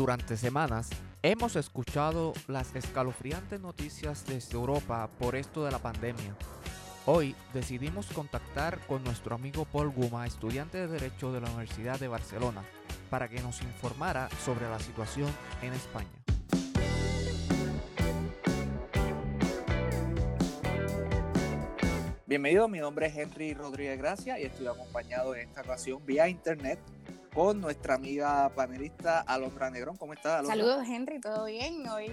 Durante semanas hemos escuchado las escalofriantes noticias desde Europa por esto de la pandemia. Hoy decidimos contactar con nuestro amigo Paul Guma, estudiante de Derecho de la Universidad de Barcelona, para que nos informara sobre la situación en España. Bienvenido, mi nombre es Henry Rodríguez Gracia y estoy acompañado en esta ocasión vía internet con nuestra amiga panelista Alondra Negrón. ¿Cómo estás, Alondra? Saludos, Henry, ¿todo bien? Hoy,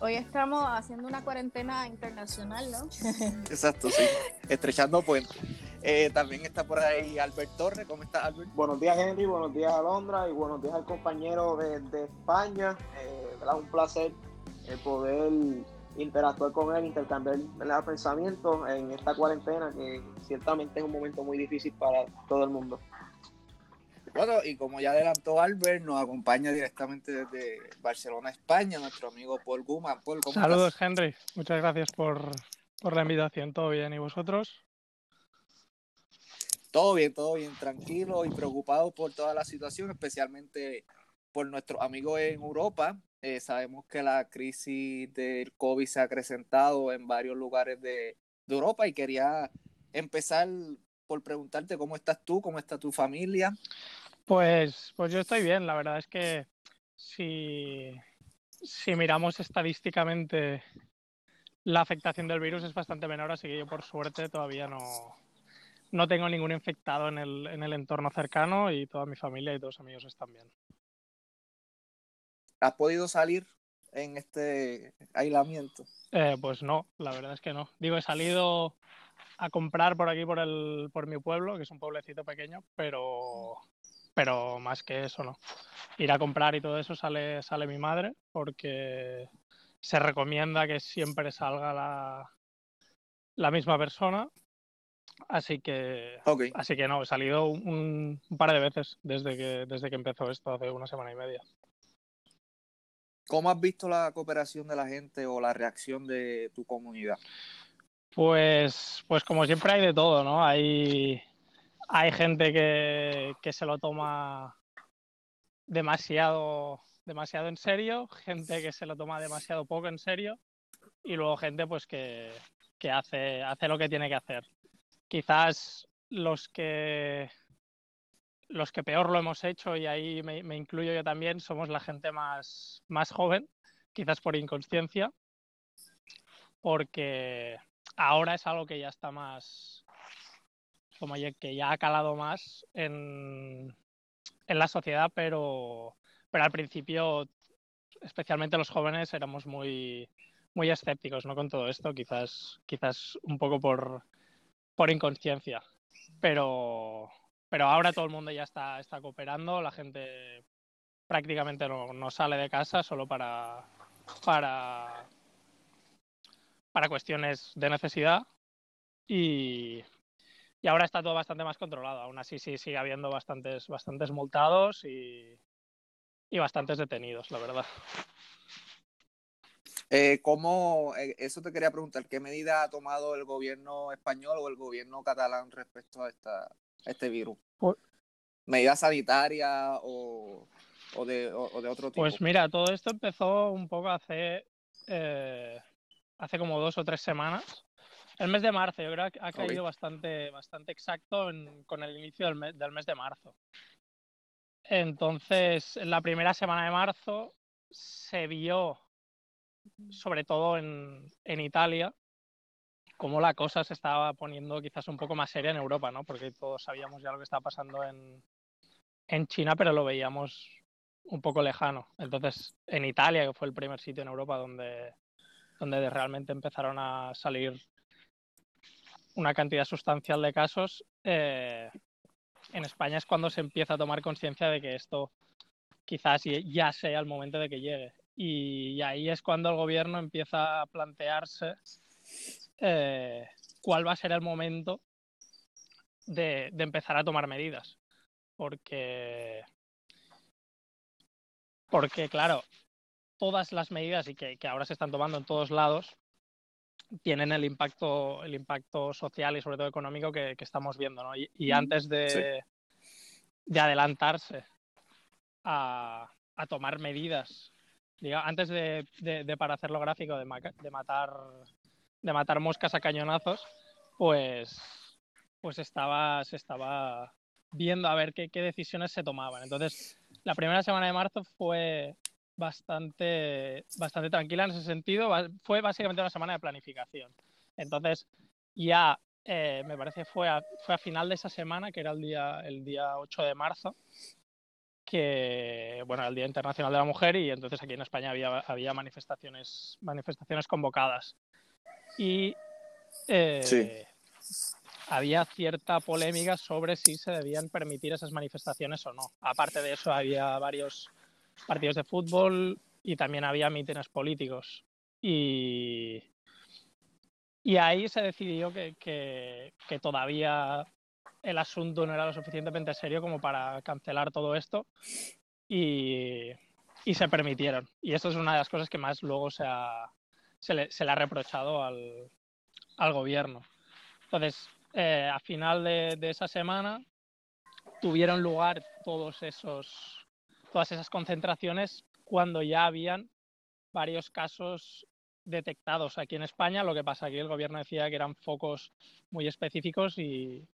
hoy estamos haciendo una cuarentena internacional, ¿no? Exacto, sí. Estrechando puentes. Eh, también está por ahí Albert Torres. ¿Cómo estás, Albert? Buenos días, Henry. Buenos días, Alondra. Y buenos días al compañero de, de España. Eh, Un placer eh, poder interactuar con él, intercambiar pensamientos en esta cuarentena, que ciertamente es un momento muy difícil para todo el mundo. Bueno, y como ya adelantó Albert, nos acompaña directamente desde Barcelona, España, nuestro amigo Paul Guma. Paul, ¿cómo Saludos, estás? Henry. Muchas gracias por, por la invitación. ¿Todo bien? ¿Y vosotros? Todo bien, todo bien, tranquilo y preocupado por toda la situación, especialmente por nuestros amigos en Europa. Eh, sabemos que la crisis del COVID se ha acrecentado en varios lugares de, de Europa y quería empezar por preguntarte cómo estás tú, cómo está tu familia. Pues, pues yo estoy bien. La verdad es que si, si miramos estadísticamente la afectación del virus es bastante menor, así que yo por suerte todavía no, no tengo ningún infectado en el, en el entorno cercano y toda mi familia y todos los amigos están bien. ¿Has podido salir en este aislamiento? Eh, pues no, la verdad es que no. Digo, he salido a comprar por aquí, por, el, por mi pueblo, que es un pueblecito pequeño, pero, pero más que eso no. Ir a comprar y todo eso sale, sale mi madre porque se recomienda que siempre salga la, la misma persona. Así que, así que no, he salido un, un par de veces desde que, desde que empezó esto, hace una semana y media. ¿Cómo has visto la cooperación de la gente o la reacción de tu comunidad? Pues, pues como siempre hay de todo, ¿no? Hay, hay gente que, que se lo toma demasiado, demasiado en serio, gente que se lo toma demasiado poco en serio y luego gente pues que, que hace, hace lo que tiene que hacer. Quizás los que los que peor lo hemos hecho, y ahí me, incluyo yo también, somos la gente más, más joven, quizás por inconsciencia, porque ahora es algo que ya está más, como que ya ha calado más en, en la sociedad, pero, pero al principio, especialmente los jóvenes, éramos muy, muy escépticos ¿no? con todo esto, quizás, quizás un poco por, por inconsciencia. Pero, pero ahora todo el mundo ya está, está cooperando, la gente prácticamente no, no sale de casa solo para, para, para cuestiones de necesidad y, y ahora está todo bastante más controlado. Aún así sí sigue habiendo bastantes, bastantes multados y, y bastantes detenidos, la verdad. Eh, ¿cómo, eh, eso te quería preguntar, ¿qué medida ha tomado el gobierno español o el gobierno catalán respecto a, esta, a este virus? Pues- ¿Medidas sanitarias o, o, de, o- o de otro tipo? Pues mira, todo esto empezó un poco hace, eh, hace como dos o tres semanas. El mes de marzo, yo creo que ha caído bastante, bastante exacto en- con el inicio del mes, del mes de marzo. Entonces, en la primera semana de marzo se vio, sobre todo en, en Italia, cómo la cosa se estaba poniendo quizás un poco más seria en Europa, ¿no? Porque todos sabíamos ya lo que estaba pasando en, en China, pero lo veíamos un poco lejano. Entonces, en Italia, que fue el primer sitio en Europa donde, donde realmente empezaron a salir una cantidad sustancial de casos, eh, en España es cuando se empieza a tomar conciencia de que esto quizás ya sea el momento de que llegue. Y, ahí es cuando el gobierno empieza a plantearse eh, cuál va a ser el momento de, de empezar a tomar medidas. Porque porque, claro, todas las medidas y que, que ahora se están tomando en todos lados tienen el impacto, el impacto social y sobre todo económico que, que estamos viendo, ¿no? Y, y antes de, de adelantarse a, a tomar medidas. antes de, para hacerlo gráfico, de, matar, de matar moscas a cañonazos, pues, pues estaba, se estaba viendo a ver qué, qué decisiones se tomaban. Entonces, la primera semana de marzo fue bastante, bastante tranquila en ese sentido. Fue básicamente una semana de planificación. Entonces, ya eh, me parece fue a, fue a final de esa semana, que era el día, el día 8 de marzo, que, bueno, el Día Internacional de la Mujer, y entonces aquí en España había, había manifestaciones, manifestaciones convocadas. Y eh, había cierta polémica sobre si se debían permitir esas manifestaciones o no. Aparte de eso, había varios partidos de fútbol y también había mítines políticos. Y, y ahí se decidió que, que, todavía el asunto no era lo suficientemente serio como para cancelar todo esto y, y, se permitieron. Y esto es una de las cosas que más luego se, se, le, se le, ha reprochado al, al gobierno. Entonces, eh, a final de, de, esa semana tuvieron lugar todos esos, todas esas concentraciones cuando ya habían varios casos detectados aquí en España. Lo que pasa aquí el gobierno decía que eran focos muy específicos y,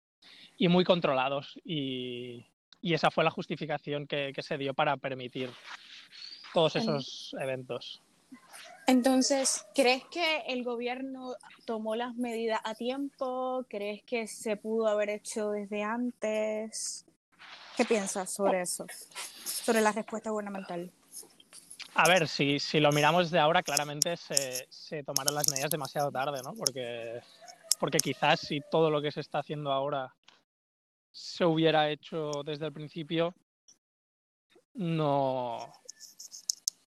y muy controlados. Y, y, esa fue la justificación que, que, se dio para permitir todos esos eventos. Entonces, ¿crees que el gobierno tomó las medidas a tiempo? ¿Crees que se pudo haber hecho desde antes? ¿Qué piensas sobre eso? Sobre la respuesta gubernamental. A ver, si, si lo miramos de ahora, claramente se, se, tomaron las medidas demasiado tarde, ¿no? Porque, porque quizás si todo lo que se está haciendo ahora se hubiera hecho desde el principio, no,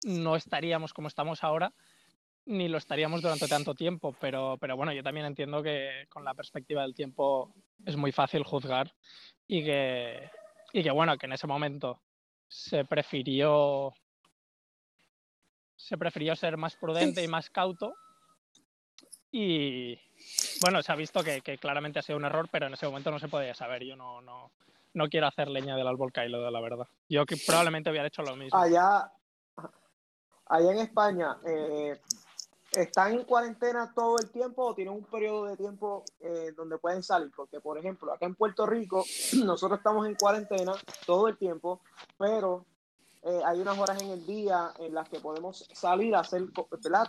no estaríamos como estamos ahora, ni lo estaríamos durante tanto tiempo. Pero, pero bueno, yo también entiendo que con la perspectiva del tiempo es muy fácil juzgar y que, y que bueno, que en ese momento se prefirió se prefirió ser más prudente y más cauto. Y bueno, se ha visto que, claramente ha sido un error, pero en ese momento no se podía saber. Yo no, no, no quiero hacer leña del árbol caído, de la verdad. Yo que probablemente hubiera hecho lo mismo. Allá, allá en España, eh, ¿están en cuarentena todo el tiempo o tienen un periodo de tiempo eh, donde pueden salir? Porque, por ejemplo, acá en Puerto Rico, nosotros estamos en cuarentena todo el tiempo, pero eh, hay unas horas en el día en las que podemos salir a hacer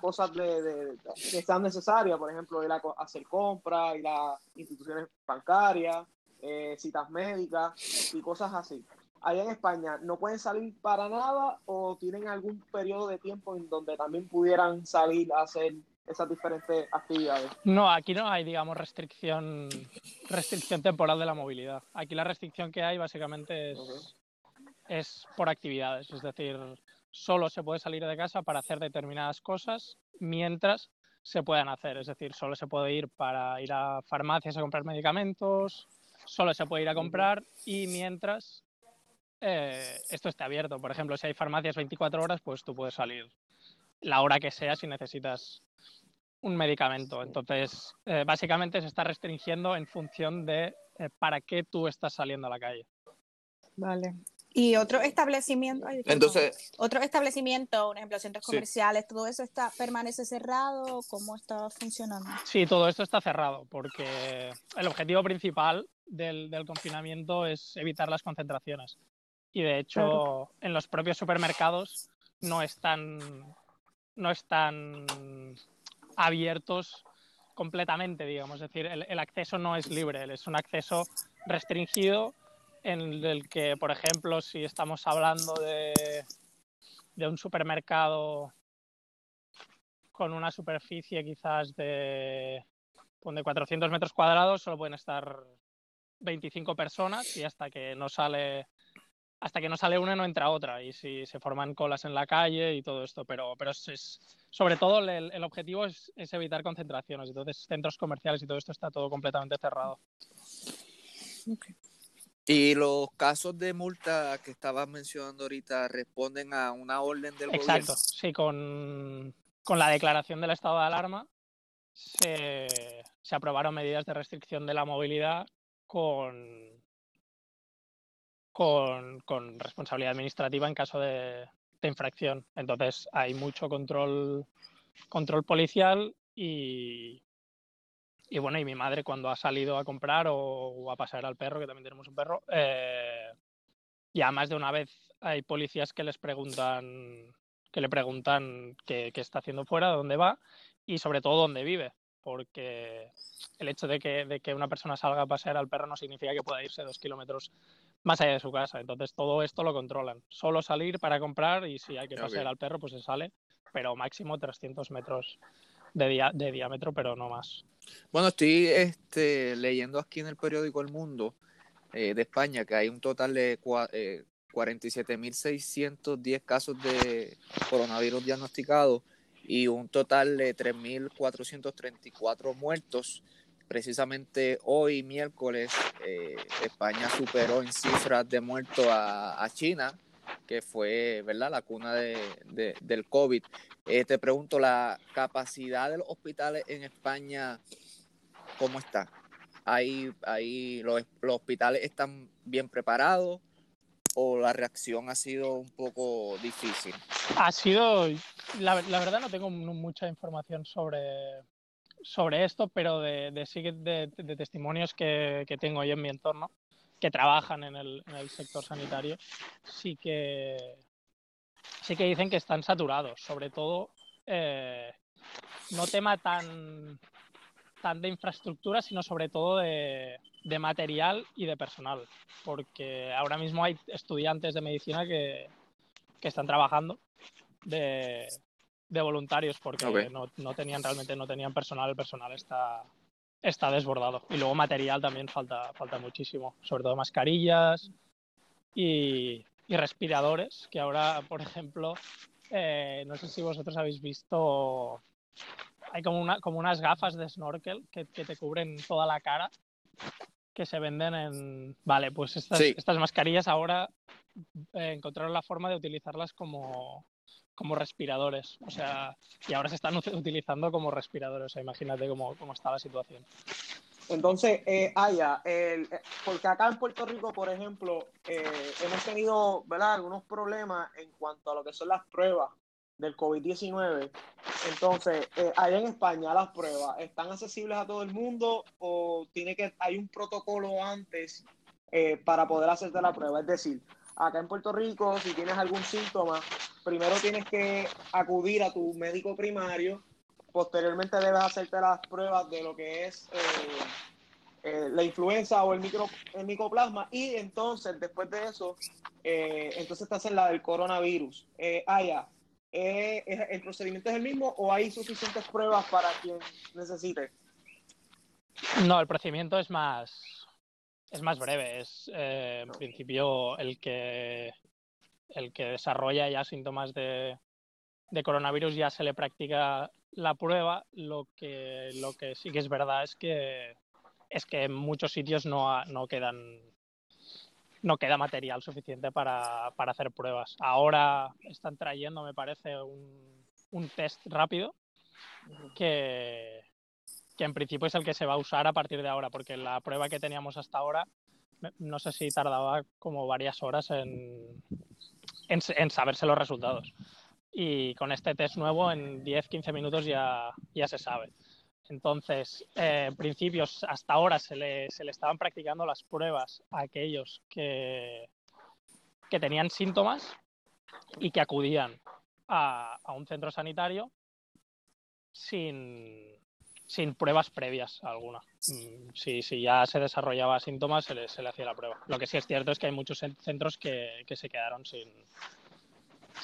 cosas de, que sean necesarias, por ejemplo, ir a hacer compras, ir a instituciones bancarias, eh, citas médicas y cosas así. Allá en España, ¿no pueden salir para nada o tienen algún periodo de tiempo en donde también pudieran salir a hacer esas diferentes actividades? No, aquí no hay, digamos, restricción, restricción temporal de la movilidad. Aquí la restricción que hay básicamente es es por actividades, es decir, solo se puede salir de casa para hacer determinadas cosas mientras se puedan hacer, es decir, solo se puede ir para ir a farmacias a comprar medicamentos, solo se puede ir a comprar y mientras eh, esto esté abierto. Por ejemplo, si hay farmacias 24 horas, pues tú puedes salir la hora que sea si necesitas un medicamento. Entonces, eh, básicamente se está restringiendo en función de eh, para qué tú estás saliendo a la calle. Vale. Y otro establecimiento, entonces, otro establecimiento, por ejemplo, centros comerciales, todo eso está permanece cerrado, ¿cómo está funcionando? Sí, todo esto está cerrado porque el objetivo principal del, del confinamiento es evitar las concentraciones. Y de hecho, en los propios supermercados no están, no están abiertos completamente, digamos. Es decir, el, el acceso no es libre, es un acceso restringido en el que, por ejemplo, si estamos hablando de, de un supermercado con una superficie quizás de, de 400 metros cuadrados, solo pueden estar 25 personas y hasta que no sale hasta que no sale una no entra otra y si se forman colas en la calle y todo esto, pero, pero es, sobre todo el, el objetivo es, es, evitar concentraciones, entonces centros comerciales y todo esto está todo completamente cerrado. Okay. Y los casos de multa que estabas mencionando ahorita responden a una orden del Exacto, gobierno. sí, con, con, la declaración del estado de alarma se, se, aprobaron medidas de restricción de la movilidad con, con, responsabilidad administrativa en caso de, infracción. Entonces hay mucho control, control policial y, y bueno, y mi madre cuando ha salido a comprar o, a pasear al perro, que también tenemos un perro, eh, ya más de una vez hay policías que les preguntan, que le preguntan qué, qué está haciendo fuera, dónde va y sobre todo dónde vive porque el hecho de que, de que, una persona salga a pasear al perro no significa que pueda irse dos kilómetros más allá de su casa. Entonces todo esto lo controlan. Solo salir para comprar y si hay que pasear al perro, pues se sale, pero máximo 300 metros de, de diámetro, pero no más. Bueno, estoy este, leyendo aquí en el periódico El Mundo eh, de España que hay un total de eh, 47.610 casos de coronavirus diagnosticados y un total de 3.434 muertos. Precisamente hoy, miércoles, eh, España superó en cifras de muertos a, China, que fue ¿verdad? la cuna de, del COVID. Eh, te pregunto, ¿la capacidad de los hospitales en España cómo está? ¿Hay, los, hospitales están bien preparados? o la reacción ha sido un poco difícil? Ha sido, la verdad no tengo mucha información sobre, sobre esto, pero de, de, de, testimonios que, que, tengo yo en mi entorno, que trabajan en el, en el, sector sanitario, sí que, sí que dicen que están saturados, sobre todo eh, no tema tan, tan de infraestructura, sino sobre todo de, de material y de personal, porque ahora mismo hay estudiantes de medicina que, que están trabajando de, de voluntarios porque okay. no, no, tenían realmente no tenían personal, el personal está, está desbordado. Y luego material también falta, falta muchísimo, sobre todo mascarillas y, y respiradores, que ahora, por ejemplo, eh, no sé si vosotros habéis visto, hay como, una, como unas gafas de snorkel que, que te cubren toda la cara que se venden en... Vale, pues estas, sí. estas mascarillas ahora eh, encontraron la forma de utilizarlas como, como respiradores. O sea, y ahora se están utilizando como respiradores. O sea, imagínate cómo, cómo está la situación. Entonces, eh, el, porque acá en Puerto Rico, por ejemplo, eh, hemos tenido ¿verdad? algunos problemas en cuanto a lo que son las pruebas del COVID-19. Entonces, eh, allá en España las pruebas, ¿están accesibles a todo el mundo o tiene que hay un protocolo antes eh, para poder hacerte la prueba? Es decir, acá en Puerto Rico, si tienes algún síntoma, primero tienes que acudir a tu médico primario, posteriormente debes hacerte las pruebas de lo que es eh, la influenza o el, micro, el micoplasma y entonces, después de eso, entonces te hacen la del coronavirus. Aya, eh, ¿el procedimiento es el mismo o hay suficientes pruebas para quien necesite? No, el procedimiento es más, es más breve. Es eh, en principio el que, el que desarrolla ya síntomas de, de, coronavirus ya se le practica la prueba. Lo que, lo que sí que es verdad es que, es que en muchos sitios no, no quedan no queda material suficiente para, para, hacer pruebas. Ahora están trayendo, me parece, un, un test rápido que, que, en principio es el que se va a usar a partir de ahora, porque la prueba que teníamos hasta ahora, no sé si tardaba como varias horas en, en, en saberse los resultados. Y con este test nuevo, en 10-15 minutos ya, ya se sabe. Entonces, eh, en principio, hasta ahora se le, se le, estaban practicando las pruebas a aquellos que, que tenían síntomas y que acudían a, a un centro sanitario sin, sin, pruebas previas alguna. Mm, si, si, ya se desarrollaba síntomas, se le, hacía la prueba. Lo que sí es cierto es que hay muchos centros que, que se quedaron sin,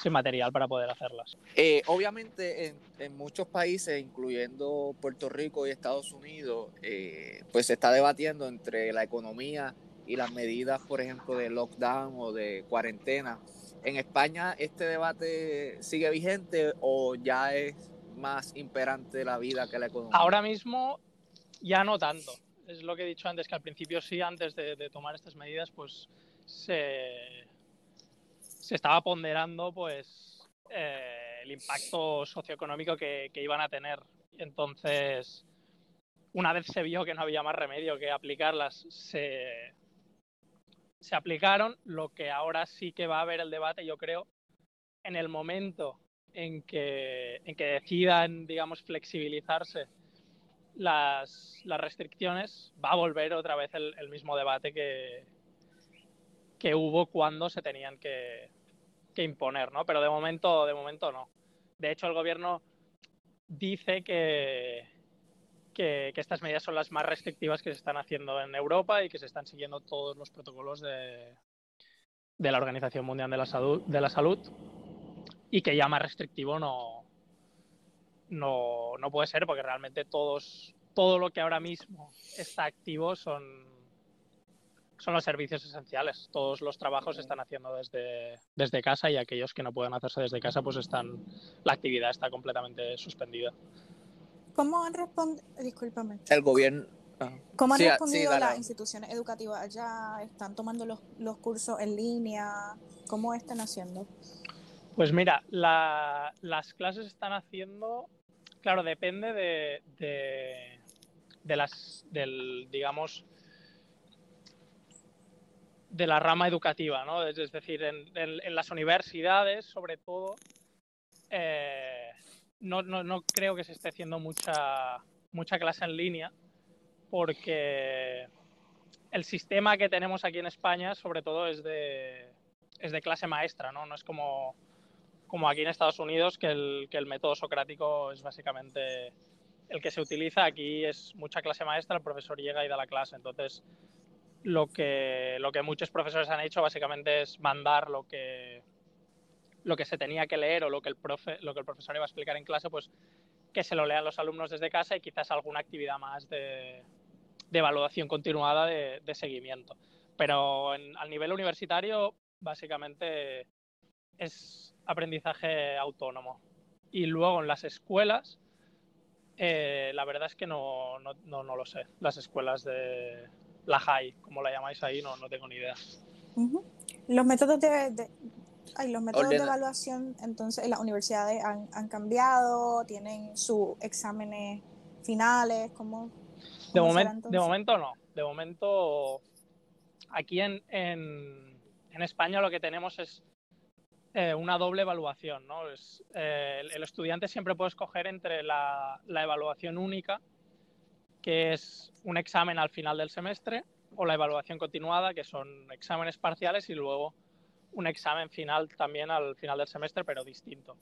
sin material para poder hacerlas. Eh, obviamente en, en, muchos países, incluyendo Puerto Rico y Estados Unidos, eh, pues se está debatiendo entre la economía y las medidas, por ejemplo, de lockdown o de cuarentena. ¿En España este debate sigue vigente o ya es más imperante la vida que la economía? Ahora mismo ya no tanto. Es lo que he dicho antes, que al principio sí, antes de, tomar estas medidas, pues se, se estaba ponderando pues eh, el impacto socioeconómico que, que, iban a tener. Entonces, una vez se vio que no había más remedio que aplicarlas, se, se aplicaron. Lo que ahora sí que va a haber el debate, yo creo, en el momento en que, en que decidan, digamos, flexibilizarse las, las, restricciones, va a volver otra vez el, mismo debate que, que hubo cuando se tenían que, que imponer, ¿no? Pero de momento, de momento no. De hecho, el gobierno dice que, que, que, estas medidas son las más restrictivas que se están haciendo en Europa y que se están siguiendo todos los protocolos de, de la Organización Mundial de la, Salud, de la Salud y que ya más restrictivo no, no, no puede ser porque realmente todos, todo lo que ahora mismo está activo son son los servicios esenciales. Todos los trabajos se están haciendo desde, desde casa y aquellos que no pueden hacerse desde casa, pues están, la actividad está completamente suspendida. ¿Cómo han respondido? Discúlpame. El gobierno. ¿Cómo han sí, respondido sí, las instituciones educativas allá? ¿Están tomando los, los, cursos en línea? ¿Cómo están haciendo? Pues mira, la, las clases están haciendo, claro, depende de, de, las, del, digamos, de la rama educativa, ¿no? Es, decir, en, las universidades, sobre todo, eh, no, no, no, creo que se esté haciendo mucha, mucha clase en línea, porque el sistema que tenemos aquí en España, sobre todo, es de, es de clase maestra, ¿no? No es como, como aquí en Estados Unidos, que el, que el método socrático es básicamente el que se utiliza. Aquí es mucha clase maestra, el profesor llega y da la clase. Entonces, lo que, lo que muchos profesores han hecho básicamente es mandar lo que, lo que se tenía que leer o lo que, el profe, lo que el profesor iba a explicar en clase, pues que se lo lean los alumnos desde casa y quizás alguna actividad más de, de evaluación continuada de, de seguimiento. Pero en, al nivel universitario, básicamente es aprendizaje autónomo. Y luego en las escuelas, eh, la verdad es que no, no, no, no lo sé. Las escuelas de, la high, como la llamáis ahí, no, no tengo ni idea. Uh -huh. Los métodos de, de ay, los métodos Ordena. de evaluación, entonces, en las universidades han, han cambiado, tienen sus exámenes finales, ¿cómo? De, momen de momento no, de momento aquí en, en, en España lo que tenemos es eh, una doble evaluación, ¿no? Es, eh, el, estudiante siempre puede escoger entre la, evaluación única, que es un examen al final del semestre, o la evaluación continuada, que son exámenes parciales y luego un examen final también al final del semestre, pero distinto.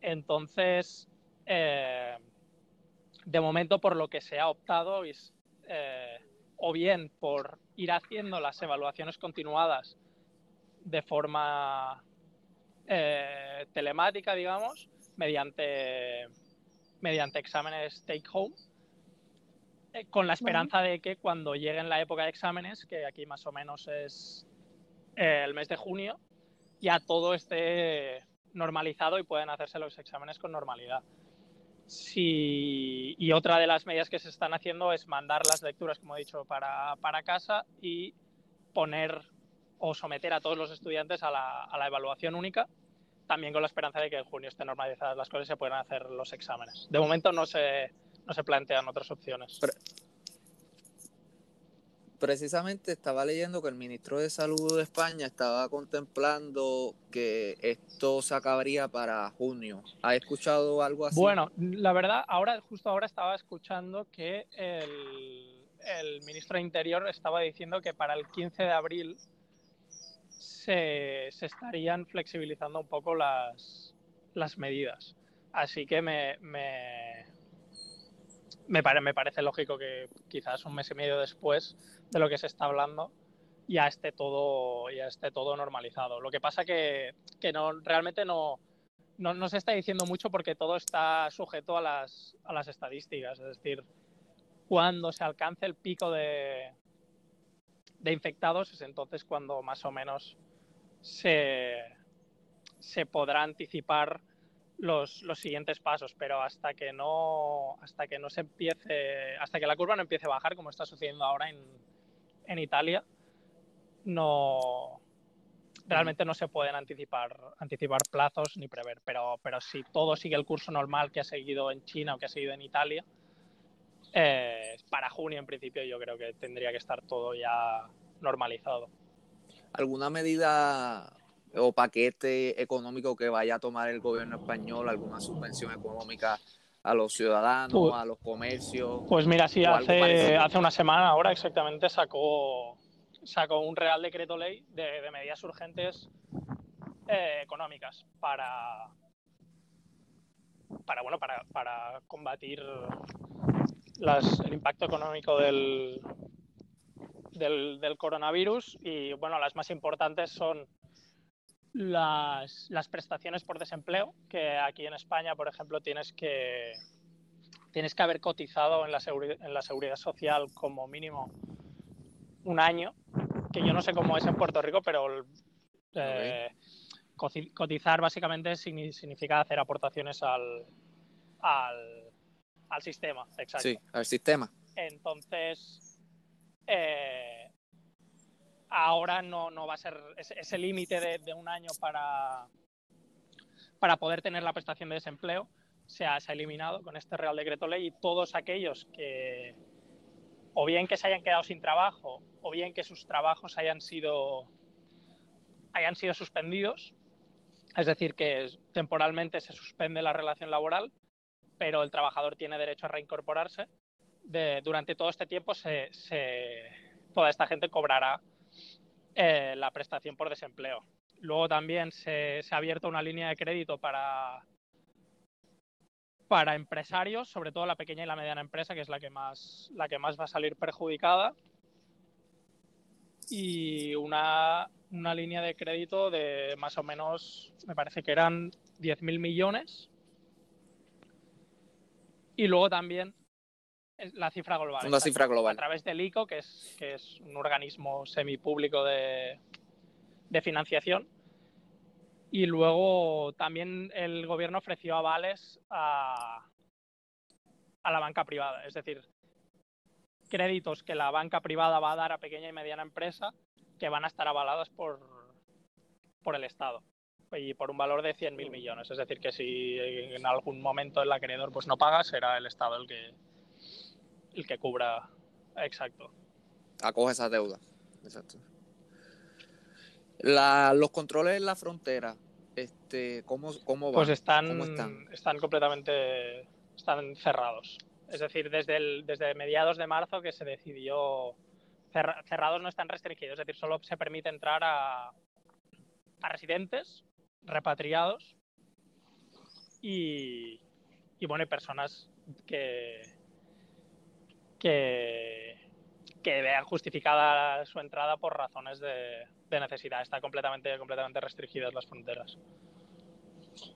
Entonces, eh, de momento por lo que se ha optado es o bien por ir haciendo las evaluaciones continuadas de forma eh, telemática, digamos, mediante, mediante exámenes take home, eh, con la esperanza bueno. de que cuando lleguen la época de exámenes, que aquí más o menos es eh, el mes de junio, ya todo esté normalizado y pueden hacerse los exámenes con normalidad. Sí, y otra de las medidas que se están haciendo es mandar las lecturas, como he dicho, para, para casa y poner o someter a todos los estudiantes a la, a la, evaluación única, también con la esperanza de que en junio estén normalizadas las cosas y se puedan hacer los exámenes. De momento no se, no se plantean otras opciones. Pre precisamente estaba leyendo que el ministro de Salud de España estaba contemplando que esto se acabaría para junio. ¿Ha escuchado algo así? Bueno, la verdad, ahora justo ahora estaba escuchando que el, el ministro de Interior estaba diciendo que para el 15 de abril se, se estarían flexibilizando un poco las, las medidas. Así que me, me, me, pare, me, parece lógico que quizás un mes y medio después de lo que se está hablando ya esté todo, ya esté todo normalizado. Lo que pasa que, que no, realmente no, no, no, se está diciendo mucho porque todo está sujeto a las, a las estadísticas. Es decir, cuando se alcance el pico de, de infectados es entonces cuando más o menos se, se podrá anticipar los, los, siguientes pasos, pero hasta que no hasta que no se empiece, hasta que la curva no empiece a bajar, como está sucediendo ahora en, en Italia, no realmente no se pueden anticipar anticipar plazos ni prever, pero, pero si todo sigue el curso normal que ha seguido en China o que ha seguido en Italia, eh, para junio en principio yo creo que tendría que estar todo ya normalizado. ¿Alguna medida o paquete económico que vaya a tomar el gobierno español, alguna subvención económica a los ciudadanos, Pues- a los comercios. Pues mira, sí, hace, hace una semana ahora exactamente sacó, sacó un Real Decreto Ley de, de medidas urgentes eh, económicas para, para, bueno, para, para combatir las- el impacto económico del, del, del coronavirus y bueno, las más importantes son las, las prestaciones por desempleo, que aquí en España, por ejemplo, tienes que, tienes que haber cotizado en la, en la seguridad social como mínimo un año, que yo no sé cómo es en Puerto Rico, pero eh, cotizar básicamente signi- significa hacer aportaciones al, al, al sistema. Exacto. Sí, al sistema. Entonces, eh, ahora no, no va a ser ese, ese límite de, de un año para, para poder tener la prestación de desempleo. Se ha, se ha eliminado con este Real Decreto Ley y todos aquellos que, o bien que se hayan quedado sin trabajo, o bien que sus trabajos hayan sido, hayan sido suspendidos, es decir, que temporalmente se suspende la relación laboral, pero el trabajador tiene derecho a reincorporarse durante todo este tiempo se, toda esta gente cobrará eh, la prestación por desempleo. Luego también se, se ha abierto una línea de crédito para, para empresarios, sobre todo la pequeña y la mediana empresa, que es la que más, la que más va a salir perjudicada. Y una, una línea de crédito de más o menos, me parece que eran 10.000 millones. Y luego también la cifra global. Una exacto, cifra global. A través del ICO, que es, que es un organismo semipúblico de, de financiación. Y luego también el gobierno ofreció avales a, a la banca privada. Es decir, créditos que la banca privada va a dar a pequeña y mediana empresa que van a estar avaladas por, por el Estado y por un valor de 100.000 millones. Es decir, que si en algún momento el acreedor pues no paga, será el Estado el que, el que cubra. Exacto. acoge esa deuda. Exacto. La, los controles en la frontera, este, ¿cómo, cómo van? Pues están, ¿Cómo están? están completamente están cerrados. Es decir, desde, el, desde mediados de marzo que se decidió cerra- cerrados no están restringidos, es decir, solo se permite entrar a, a residentes, repatriados y, y bueno, y personas que, que, vean justificada su entrada por razones de, de necesidad. Están completamente, completamente restringidas las fronteras.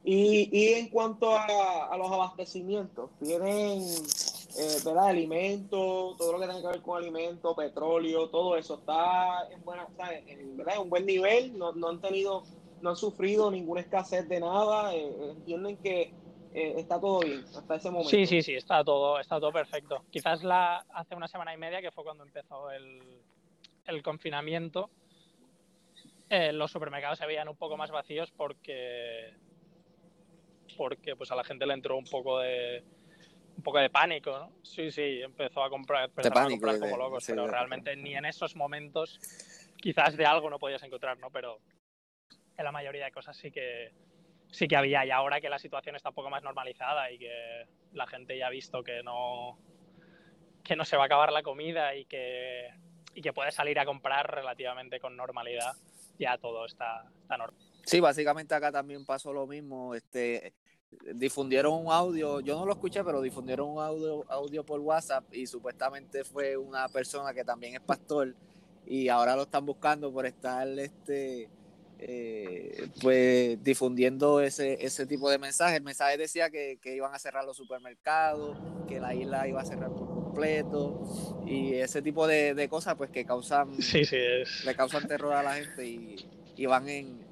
Y, y en cuanto a, a los abastecimientos, tienen eh, ¿verdad? alimentos, todo lo que tenga que ver con alimentos, petróleo, todo eso está en buena, sea, en, ¿verdad? en un buen nivel, no, no han tenido, no han sufrido ninguna escasez de nada, eh, entienden que eh, está todo bien hasta ese momento. Sí, sí, sí, está todo, está todo perfecto. Quizás la, hace una semana y media, que fue cuando empezó el, el confinamiento, eh, los supermercados se veían un poco más vacíos porque, porque pues a la gente le entró un poco de un poco de pánico, ¿no? Sí, sí, empezó a comprar, a pánico comprar y como de- locos, sí, pero de- realmente ni en esos momentos quizás de algo no podías encontrar, ¿no? Pero en la mayoría de cosas sí que sí que había y ahora que la situación está un poco más normalizada y que la gente ya ha visto que no que no se va a acabar la comida y que y que puede salir a comprar relativamente con normalidad ya todo está, está normal Sí, básicamente acá también pasó lo mismo. Este, difundieron un audio, yo no lo escuché, pero difundieron un audio, audio por WhatsApp y supuestamente fue una persona que también es pastor y ahora lo están buscando por estar este eh, pues difundiendo ese, ese tipo de mensaje. El mensaje decía que, que iban a cerrar los supermercados, que la isla iba a cerrar por completo y ese tipo de, de cosas pues que causan sí sí es. le causan terror a la gente y, y van en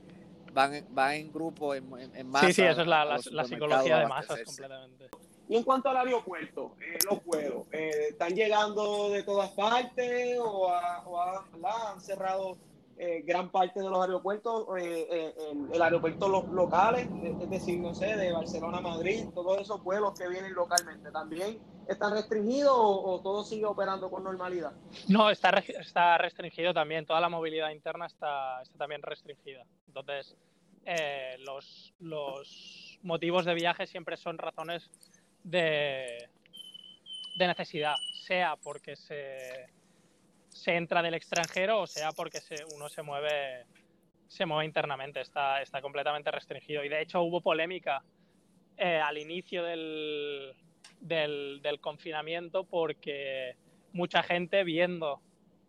van en, van en grupo en, en, masa sí sí eso es la, psicología de masas completamente. Y en cuanto al aeropuerto, eh, los vuelos, eh, ¿están llegando de todas partes o, a- o han cerrado eh, gran parte de los aeropuertos, eh, el, aeropuerto los locales, es decir, no sé, de Barcelona a Madrid, todos esos vuelos que vienen localmente, ¿también están restringidos o, todo sigue operando con normalidad? No, está, está restringido también, toda la movilidad interna está, está también restringida. Entonces, los, los motivos de viaje siempre son razones de, de necesidad, sea porque se se entra del extranjero o sea porque se, uno se mueve se mueve internamente, está, está completamente restringido. Y de hecho hubo polémica eh, al inicio del, del, confinamiento porque mucha gente viendo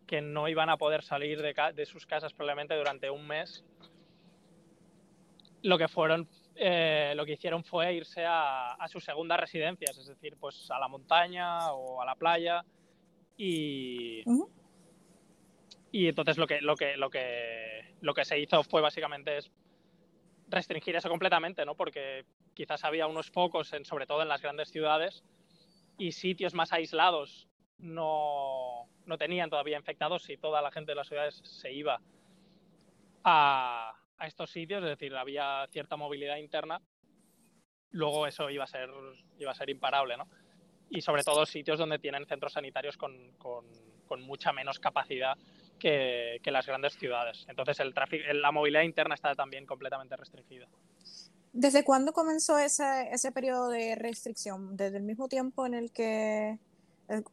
que no iban a poder salir de, sus casas probablemente durante un mes, lo que fueron eh, lo que hicieron fue irse a, a, sus segundas residencias, es decir, pues a la montaña o a la playa y, y entonces lo que, lo que, lo que, lo que se hizo fue básicamente es restringir eso completamente, ¿no? Porque quizás había unos focos, en, sobre todo en las grandes ciudades, y sitios más aislados no, no tenían todavía infectados y toda la gente de las ciudades se iba a, a estos sitios, es decir, había cierta movilidad interna, luego eso iba a ser, iba a ser imparable, ¿no? Y sobre todo sitios donde tienen centros sanitarios con, con, con mucha menos capacidad que, las grandes ciudades. Entonces el tráfico, la movilidad interna está también completamente restringida. ¿Desde cuándo comenzó ese, ese periodo de restricción? ¿Desde el mismo tiempo en el que...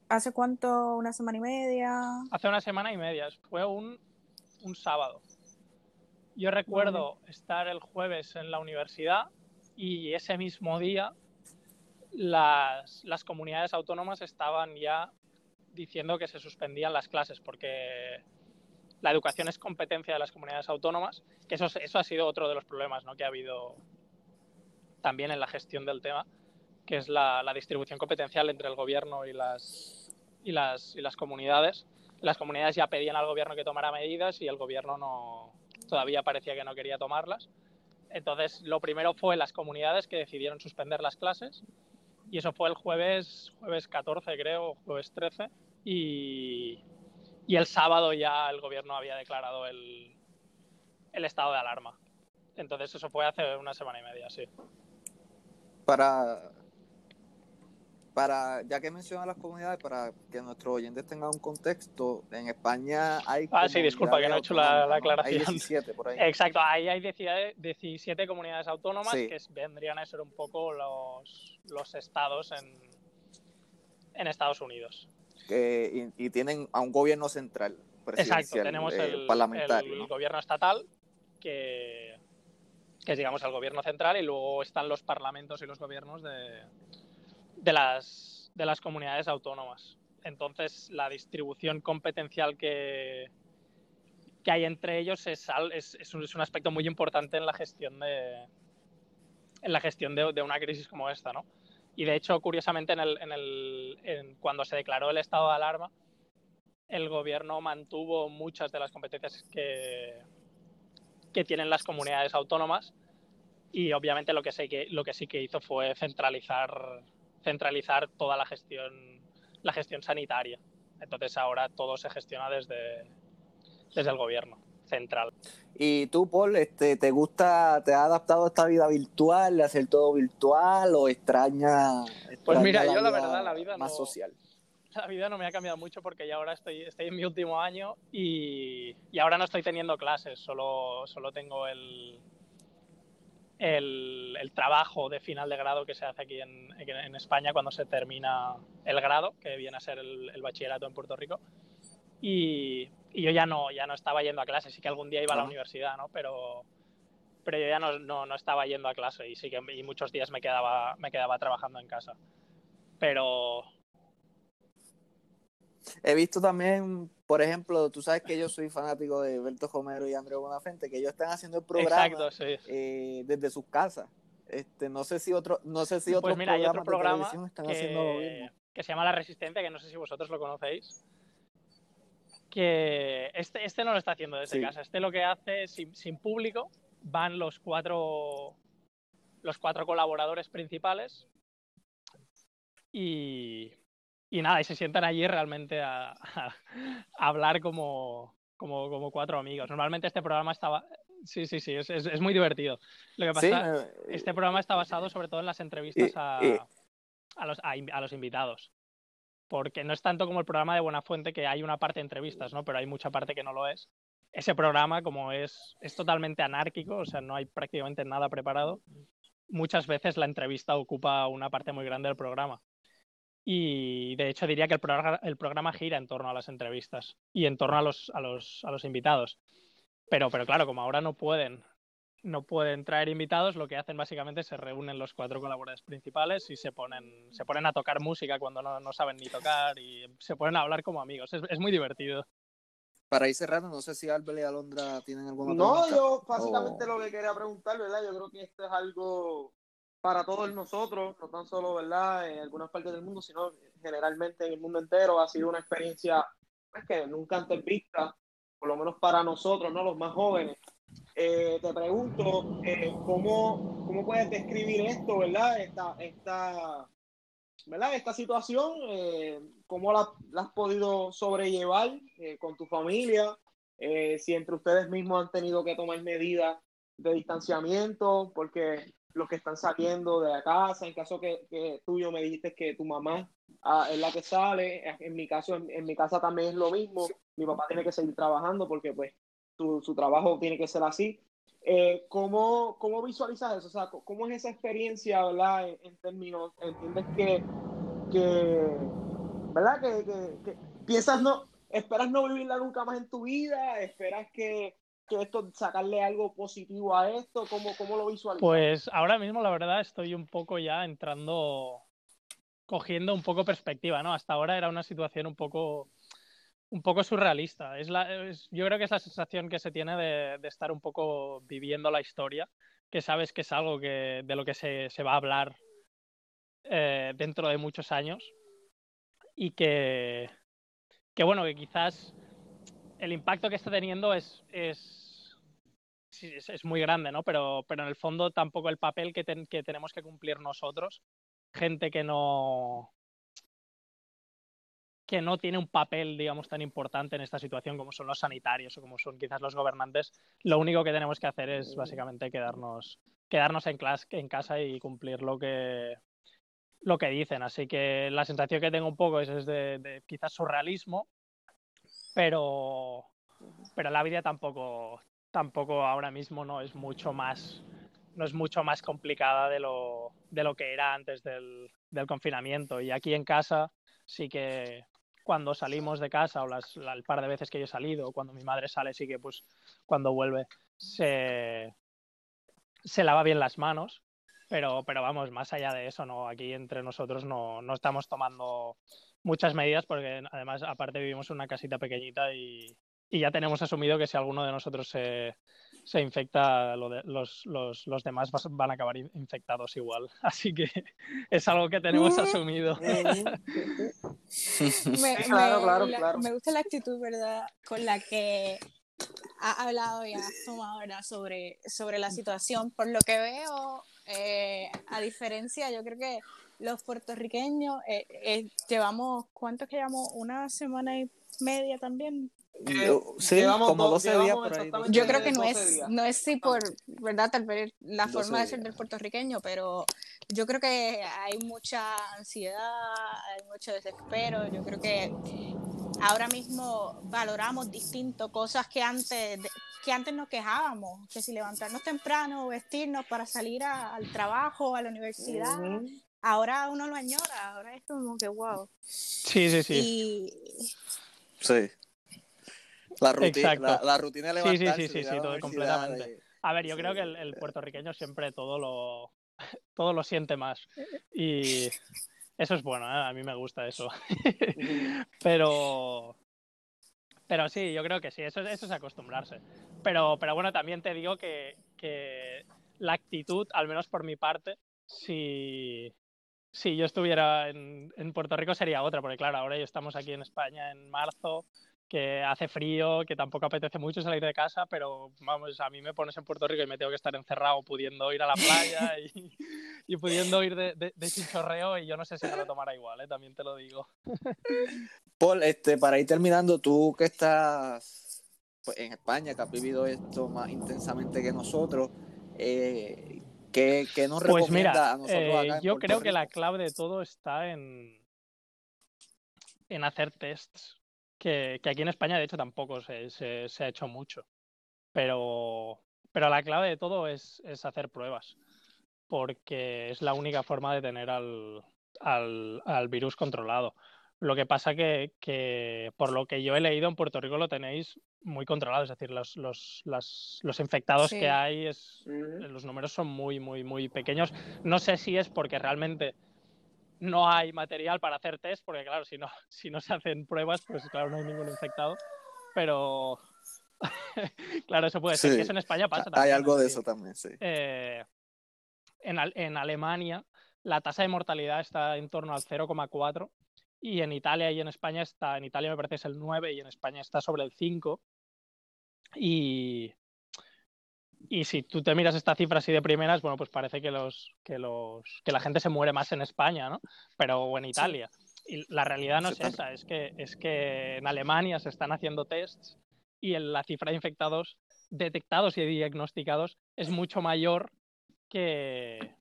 ¿Hace cuánto? ¿Una semana y media? Hace una semana y media. Fue un, un sábado. Yo recuerdo estar el jueves en la universidad y ese mismo día las, las comunidades autónomas estaban ya diciendo que se suspendían las clases porque la educación es competencia de las comunidades autónomas, que eso, eso ha sido otro de los problemas ¿no? que ha habido también en la gestión del tema, que es la, distribución competencial entre el gobierno y las, y, las, y las comunidades. Las comunidades ya pedían al gobierno que tomara medidas y el gobierno no, todavía parecía que no quería tomarlas. Entonces, lo primero fue las comunidades que decidieron suspender las clases y eso fue el jueves, jueves 14 creo, jueves 13 y, y el sábado ya el gobierno había declarado el, el estado de alarma. Entonces eso fue hace una semana y media, sí. Para, para ya que menciona las comunidades, para que nuestros oyentes tengan un contexto, en España hay... Ah, sí, disculpa, que no he hecho la, aclaración. Hay 17 por ahí. Exacto, ahí hay 17 comunidades autónomas que vendrían a ser un poco los, los estados en, en Estados Unidos y, tienen a un gobierno central. Exacto, tenemos eh, el, parlamentario, gobierno estatal, que, que es, digamos, el gobierno central, y luego están los parlamentos y los gobiernos de, de, las, de las comunidades autónomas. Entonces, la distribución competencial que, que hay entre ellos es, es, es, un, es, un, aspecto muy importante en la gestión de, en la gestión de, de una crisis como esta, ¿no? Y de hecho, curiosamente, cuando se declaró el estado de alarma, el gobierno mantuvo muchas de las competencias que, tienen las comunidades autónomas y obviamente lo que, sí que, lo que sí que hizo fue centralizar, centralizar toda la gestión, la gestión sanitaria. Entonces ahora todo se gestiona desde el gobierno central. Y tú, Paul, este, ¿te gusta, te has adaptado a esta vida virtual, hacer todo virtual o extraña? pues mira, yo la verdad, la vida más social. La vida no me ha cambiado mucho porque ya ahora estoy, estoy en mi último año y, y ahora no estoy teniendo clases, solo, solo tengo el, el, el, trabajo de final de grado que se hace aquí en, en, España cuando se termina el grado, que viene a ser el, el bachillerato en Puerto Rico. Y, y yo ya no, ya no estaba yendo a clase, sí que algún día iba a la universidad, ¿no? Pero, pero yo ya no, no, no, estaba yendo a clase y sí que y muchos días me quedaba, me quedaba trabajando en casa. Pero... He visto también, por ejemplo, tú sabes que yo soy fanático de Berto Romero y Andrés Bonafente, que ellos están haciendo el programa eh, desde sus casas. Este, no sé si otro, no sé si pues otros mira, hay otro programa están que, haciendo que se llama La Resistencia, que no sé si vosotros lo conocéis que este, este no lo está haciendo desde casa. Este lo que hace sin, sin, público, van los cuatro, los cuatro colaboradores principales y, y nada, y se sientan allí realmente a, a, hablar como, como, como cuatro amigos. Normalmente este programa estaba... Sí, sí, sí, es, es, es muy divertido. Lo que pasa, Sí, me- este programa está basado sobre todo en las entrevistas a, a los, a los invitados. Porque no es tanto como el programa de Buenafuente que hay una parte de entrevistas, ¿no? Pero hay mucha parte que no lo es. Ese programa, como es, es totalmente anárquico, o sea, no hay prácticamente nada preparado, muchas veces la entrevista ocupa una parte muy grande del programa. Y de hecho diría que el programa, el programa gira en torno a las entrevistas y en torno a los, a los, a los invitados. Pero, pero claro, como ahora no pueden, no pueden traer invitados, lo que hacen básicamente es se reúnen los cuatro colaboradores principales y se ponen, se ponen a tocar música cuando no, no saben ni tocar y se ponen a hablar como amigos. Es, es muy divertido. Para ir cerrando, no sé si Albert y Alondra tienen alguna No, pregunta. yo básicamente o- lo que quería preguntar, ¿verdad? Yo creo que esto es algo para todos nosotros, no tan solo, ¿verdad? En algunas partes del mundo, sino generalmente en el mundo entero. Ha sido una experiencia pues, que nunca antes vista, por lo menos para nosotros, ¿no? Los más jóvenes. Eh, te pregunto, eh, ¿cómo, ¿cómo puedes describir esto, ¿verdad? Esta, esta, ¿verdad? Esta situación, eh, ¿cómo la, la has podido sobrellevar eh, con tu familia? Eh, si entre ustedes mismos han tenido que tomar medidas de distanciamiento, porque los que están saliendo de la casa, en caso que, que tuyo me dijiste que tu mamá ah, es la que sale, en mi caso, en, en mi casa también es lo mismo, mi papá tiene que seguir trabajando porque pues su, trabajo tiene que ser así. Eh, ¿cómo, ¿Cómo visualizas eso? O sea, ¿cómo es esa experiencia, verdad? En, términos, ¿entiendes que, que ¿verdad? Que, que, que piensas no, esperas no vivirla nunca más en tu vida, esperas que, que esto, sacarle algo positivo a esto, ¿cómo, cómo lo visualizas? Pues ahora mismo la verdad estoy un poco ya entrando, cogiendo un poco perspectiva, ¿no? Hasta ahora era una situación un poco, un poco surrealista. Es la, yo creo que es la sensación que se tiene de, estar un poco viviendo la historia, que sabes que es algo que, de lo que se, se va a hablar eh, dentro de muchos años y que, que bueno, que quizás el impacto que está teniendo es, es, es, es muy grande, ¿no? Pero, pero en el fondo tampoco el papel que, ten- que tenemos que cumplir nosotros, gente que no que no tiene un papel, digamos, tan importante en esta situación como son los sanitarios o como son quizás los gobernantes, lo único que tenemos que hacer es básicamente quedarnos, quedarnos en, clas- en casa y cumplir lo que, lo que dicen. Así que la sensación que tengo un poco es, de, quizás surrealismo, pero, pero la vida tampoco, tampoco ahora mismo no es mucho más, no es mucho más complicada de lo, de lo que era antes del confinamiento. Y aquí en casa sí que cuando salimos de casa o las, la- par de veces que yo he salido, cuando mi madre sale, sí que pues cuando vuelve se, se lava bien las manos. Pero, pero vamos, más allá de eso, no, aquí entre nosotros no, no estamos tomando muchas medidas porque además aparte vivimos en una casita pequeñita y, y ya tenemos asumido que si alguno de nosotros se, se infecta, lo de- los, los, los demás vas- van a acabar in- infectados igual. Así que es algo que tenemos asumido. Me, Claro, me- claro, la- claro. me gusta la actitud, ¿verdad? Con la que ha hablado y ha tomado ¿verdad? sobre, sobre la situación. Por lo que veo, eh, a diferencia, yo creo que los puertorriqueños eh, eh, llevamos, ¿cuántos que llevamos? Una semana y media también. Yo- sí, Llevamos como dos- 12 días llevamos por ahí. exactamente- Yo creo que no 12 es, días. no es sí por, ¿verdad? Tal vez la 12 forma de ser días. del puertorriqueño, pero yo creo que hay mucha ansiedad, hay mucho desespero. Yo creo que ahora mismo valoramos distinto cosas que antes, que antes nos quejábamos, que si levantarnos temprano, vestirnos para salir a- al trabajo, a la universidad. Ahora uno lo añora, ahora es como que wow. Sí, sí, sí. Y Sí. La rutina, Exacto. la, la rutina de Sí, sí, levantarse, sí, sí, a sí, la todo completamente. de- A ver, yo creo que el, el puertorriqueño siempre todo lo, todo lo siente más. Y eso es bueno, ¿eh? a mí me gusta eso. Pero, pero sí, yo creo que sí, eso, eso es acostumbrarse. Pero, pero bueno, también te digo que, que la actitud, al menos por mi parte, si, si yo estuviera en, en Puerto Rico sería otra, porque claro, ahora ya estamos aquí en España en marzo, que hace frío, que tampoco apetece mucho salir de casa, pero vamos, a mí me pones en Puerto Rico y me tengo que estar encerrado pudiendo ir a la playa y, y pudiendo ir de, de, de chinchorreo y yo no sé si me lo tomara igual, ¿eh? también te lo digo. Paul, este, para ir terminando, tú que estás pues, en España, que has vivido esto más intensamente que nosotros, eh, ¿qué, qué nos Pues recomienda mira, a nosotros eh, acá en yo Puerto creo que la clave de todo está en, en hacer tests, que, que aquí en España de hecho tampoco se, se- se ha hecho mucho, pero, pero la clave de todo es, es hacer pruebas, porque es la única forma de tener al, al, al virus controlado. Lo que pasa que, que, por lo que yo he leído, en Puerto Rico lo tenéis muy controlado, es decir, los, los, las- los infectados Sí. que hay es, los números son muy, muy, muy pequeños. No sé si es porque realmente no hay material para hacer test, porque claro, si no, si no se hacen pruebas, pues claro, no hay ningún infectado. Pero claro, eso puede ser. Sí. Que eso en España pasa Hay también, algo es de eso también, sí. eh, en, en Alemania la tasa de mortalidad está en torno al 0,4 y en Italia y en España está, en Italia me parece es el 9 y en España está sobre el 5. Y, y si tú te miras esta cifra así de primeras, bueno, pues parece que, los, que, los, que la gente se muere más en España, ¿no? Pero o en Italia. Y la realidad no es esa, es que, es que en Alemania se están haciendo tests y el- la cifra de infectados detectados y diagnosticados es mucho mayor que,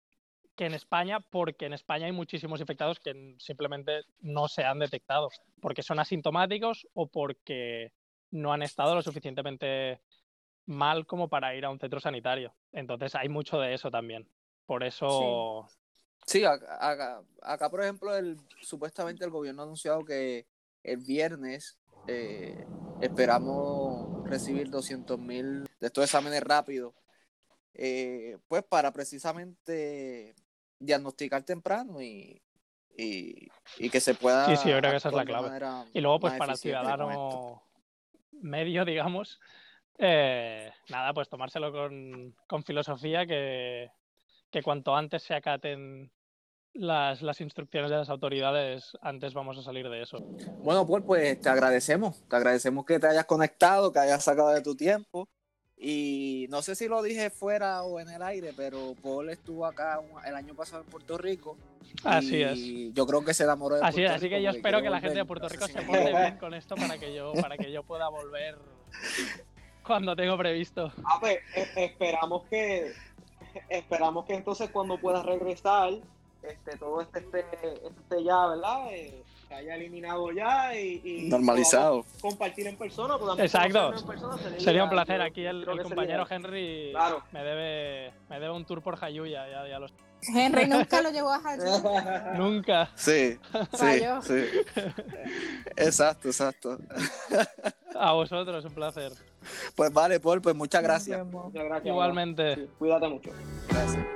que en España, porque en España hay muchísimos infectados que simplemente no se han detectado, porque son asintomáticos o porque no han estado lo suficientemente mal como para ir a un centro sanitario. Entonces hay mucho de eso también. Por eso, Sí, acá, acá- acá, por ejemplo, el, supuestamente el gobierno ha anunciado que el viernes eh, esperamos recibir 200 mil de estos exámenes rápidos, eh, pues para precisamente diagnosticar temprano y, y, y que se pueda. Sí, sí, yo creo que esa es la clave. y luego pues para el ciudadano medio, digamos, eh, nada, pues tomárselo con, con filosofía, que, que cuanto antes se acaten las, las instrucciones de las autoridades, antes vamos a salir de eso. Bueno, Paul, pues te agradecemos. Te agradecemos que te hayas conectado, que hayas sacado de tu tiempo. Y no sé si lo dije fuera o en el aire, pero Paul estuvo acá un- el año pasado en Puerto Rico. Así y Yo creo que se enamoró de Así es, Puerto así que yo espero que la gente de. Puerto No sé Rico si se porte bien con esto para que yo, para que yo pueda volver cuando tengo previsto. Ah, pues, e- esperamos que esperamos que entonces cuando puedas regresar, este, todo este esté, esté ya, ¿verdad? Eh, se haya eliminado ya y, y Normalizado. compartir en persona. podamos Exacto. en persona, sería- Sería un placer. yo Aquí el, sería- compañero Henry Claro. me debe me debe un tour por Jayuya, ya, ya lo sé. Henry nunca lo llevó a Jayuya. Nunca. Sí, sí, sí. Exacto, exacto. A vosotros, un placer. Pues vale, Paul, pues muchas gracias. Muchas. Igualmente. Sí, cuídate mucho. Gracias.